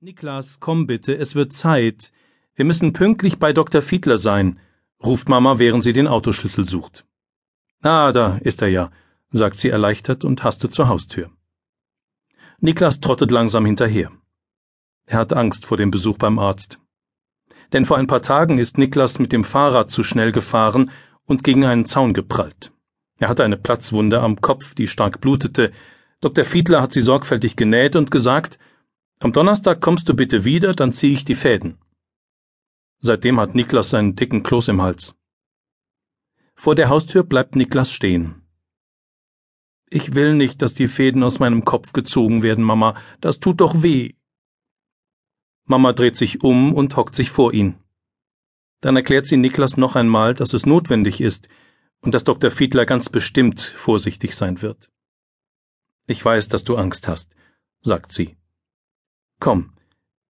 Niklas, komm bitte, es wird Zeit. Wir müssen pünktlich bei Dr. Fiedler sein, ruft Mama, während sie den Autoschlüssel sucht. Ah, da ist er ja, sagt sie erleichtert und hastet zur Haustür. Niklas trottet langsam hinterher. Er hat Angst vor dem Besuch beim Arzt. Denn vor ein paar Tagen ist Niklas mit dem Fahrrad zu schnell gefahren und gegen einen Zaun geprallt. Er hatte eine Platzwunde am Kopf, die stark blutete. Dr. Fiedler hat sie sorgfältig genäht und gesagt, am Donnerstag kommst du bitte wieder, dann ziehe ich die Fäden. Seitdem hat Niklas seinen dicken Kloß im Hals. Vor der Haustür bleibt Niklas stehen. Ich will nicht, dass die Fäden aus meinem Kopf gezogen werden, Mama. Das tut doch weh. Mama dreht sich um und hockt sich vor ihn. Dann erklärt sie Niklas noch einmal, dass es notwendig ist und dass Dr. Fiedler ganz bestimmt vorsichtig sein wird. Ich weiß, dass du Angst hast, sagt sie. Komm,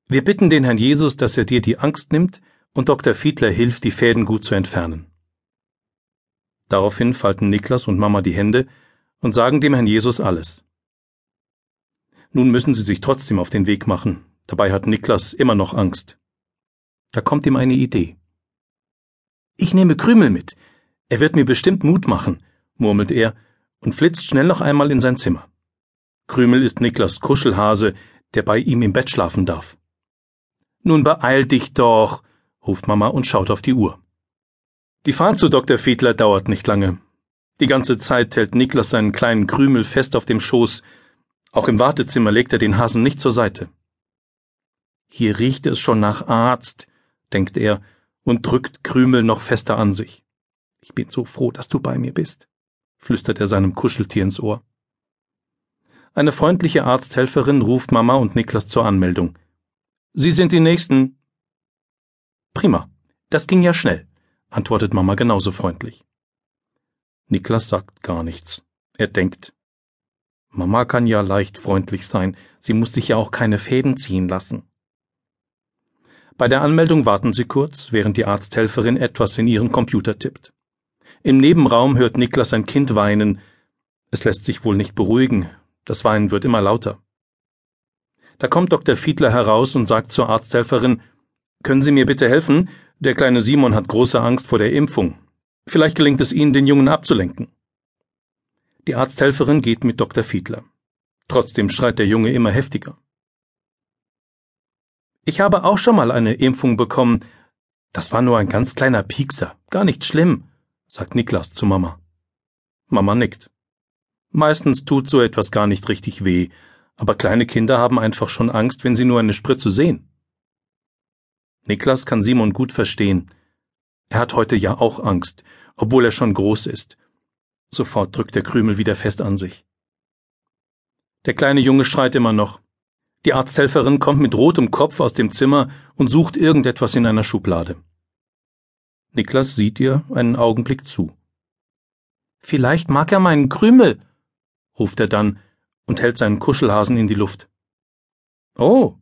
wir bitten den Herrn Jesus, dass er dir die Angst nimmt und Dr. Fiedler hilft, die Fäden gut zu entfernen. Daraufhin falten Niklas und Mama die Hände und sagen dem Herrn Jesus alles. Nun müssen sie sich trotzdem auf den Weg machen, dabei hat Niklas immer noch Angst. Da kommt ihm eine Idee. Ich nehme Krümel mit. Er wird mir bestimmt Mut machen, murmelt er und flitzt schnell noch einmal in sein Zimmer. Krümel ist Niklas Kuschelhase, der bei ihm im Bett schlafen darf. Nun beeil dich doch, ruft Mama und schaut auf die Uhr. Die Fahrt zu Dr. Fiedler dauert nicht lange. Die ganze Zeit hält Niklas seinen kleinen Krümel fest auf dem Schoß. Auch im Wartezimmer legt er den Hasen nicht zur Seite. Hier riecht es schon nach Arzt, denkt er und drückt Krümel noch fester an sich. Ich bin so froh, dass du bei mir bist, flüstert er seinem Kuscheltier ins Ohr. Eine freundliche Arzthelferin ruft Mama und Niklas zur Anmeldung. Sie sind die Nächsten. Prima. Das ging ja schnell, antwortet Mama genauso freundlich. Niklas sagt gar nichts. Er denkt. Mama kann ja leicht freundlich sein, sie muss sich ja auch keine Fäden ziehen lassen. Bei der Anmeldung warten sie kurz, während die Arzthelferin etwas in ihren Computer tippt. Im Nebenraum hört Niklas ein Kind weinen. Es lässt sich wohl nicht beruhigen, das Weinen wird immer lauter. Da kommt Dr. Fiedler heraus und sagt zur Arzthelferin, können Sie mir bitte helfen? Der kleine Simon hat große Angst vor der Impfung. Vielleicht gelingt es Ihnen, den Jungen abzulenken. Die Arzthelferin geht mit Dr. Fiedler. Trotzdem schreit der Junge immer heftiger. Ich habe auch schon mal eine Impfung bekommen. Das war nur ein ganz kleiner Piekser, gar nicht schlimm, sagt Niklas zu Mama. Mama nickt. Meistens tut so etwas gar nicht richtig weh, aber kleine Kinder haben einfach schon Angst, wenn sie nur eine Spritze sehen. Niklas kann Simon gut verstehen. Er hat heute ja auch Angst, obwohl er schon groß ist. Sofort drückt der Krümel wieder fest an sich. Der kleine Junge schreit immer noch. Die Arzthelferin kommt mit rotem Kopf aus dem Zimmer und sucht irgendetwas in einer Schublade. Niklas sieht ihr einen Augenblick zu. Vielleicht mag er meinen Krümel, ruft er dann und hält seinen Kuschelhasen in die Luft. Oh,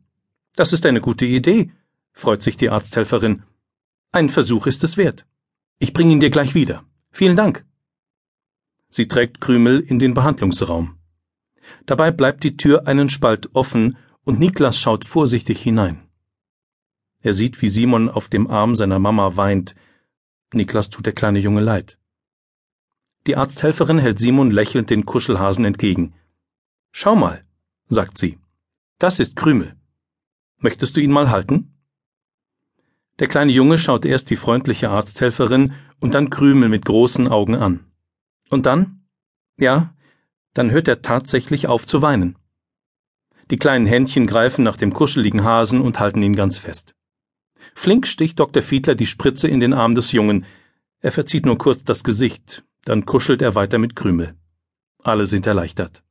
das ist eine gute Idee, freut sich die Arzthelferin. Ein Versuch ist es wert. Ich bringe ihn dir gleich wieder. Vielen Dank. Sie trägt Krümel in den Behandlungsraum. Dabei bleibt die Tür einen Spalt offen und Niklas schaut vorsichtig hinein. Er sieht, wie Simon auf dem Arm seiner Mama weint. Niklas tut der kleine Junge leid. Die Arzthelferin hält Simon lächelnd den Kuschelhasen entgegen. Schau mal, sagt sie. Das ist Krümel. Möchtest du ihn mal halten? Der kleine Junge schaut erst die freundliche Arzthelferin und dann Krümel mit großen Augen an. Und dann? Ja, dann hört er tatsächlich auf zu weinen. Die kleinen Händchen greifen nach dem kuscheligen Hasen und halten ihn ganz fest. Flink sticht Dr. Fiedler die Spritze in den Arm des Jungen. Er verzieht nur kurz das Gesicht, dann kuschelt er weiter mit Krümel. Alle sind erleichtert.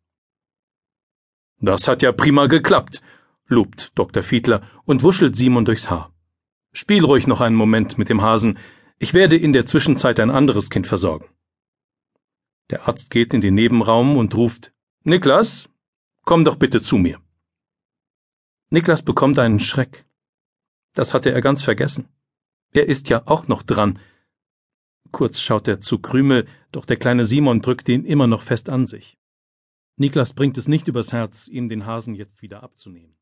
Das hat ja prima geklappt, lobt Dr. Fiedler und wuschelt Simon durchs Haar. Spiel ruhig noch einen Moment mit dem Hasen. Ich werde in der Zwischenzeit ein anderes Kind versorgen. Der Arzt geht in den Nebenraum und ruft Niklas, komm doch bitte zu mir. Niklas bekommt einen Schreck. Das hatte er ganz vergessen. Er ist ja auch noch dran, Kurz schaut er zu Krümel, doch der kleine Simon drückt ihn immer noch fest an sich. Niklas bringt es nicht übers Herz, ihm den Hasen jetzt wieder abzunehmen.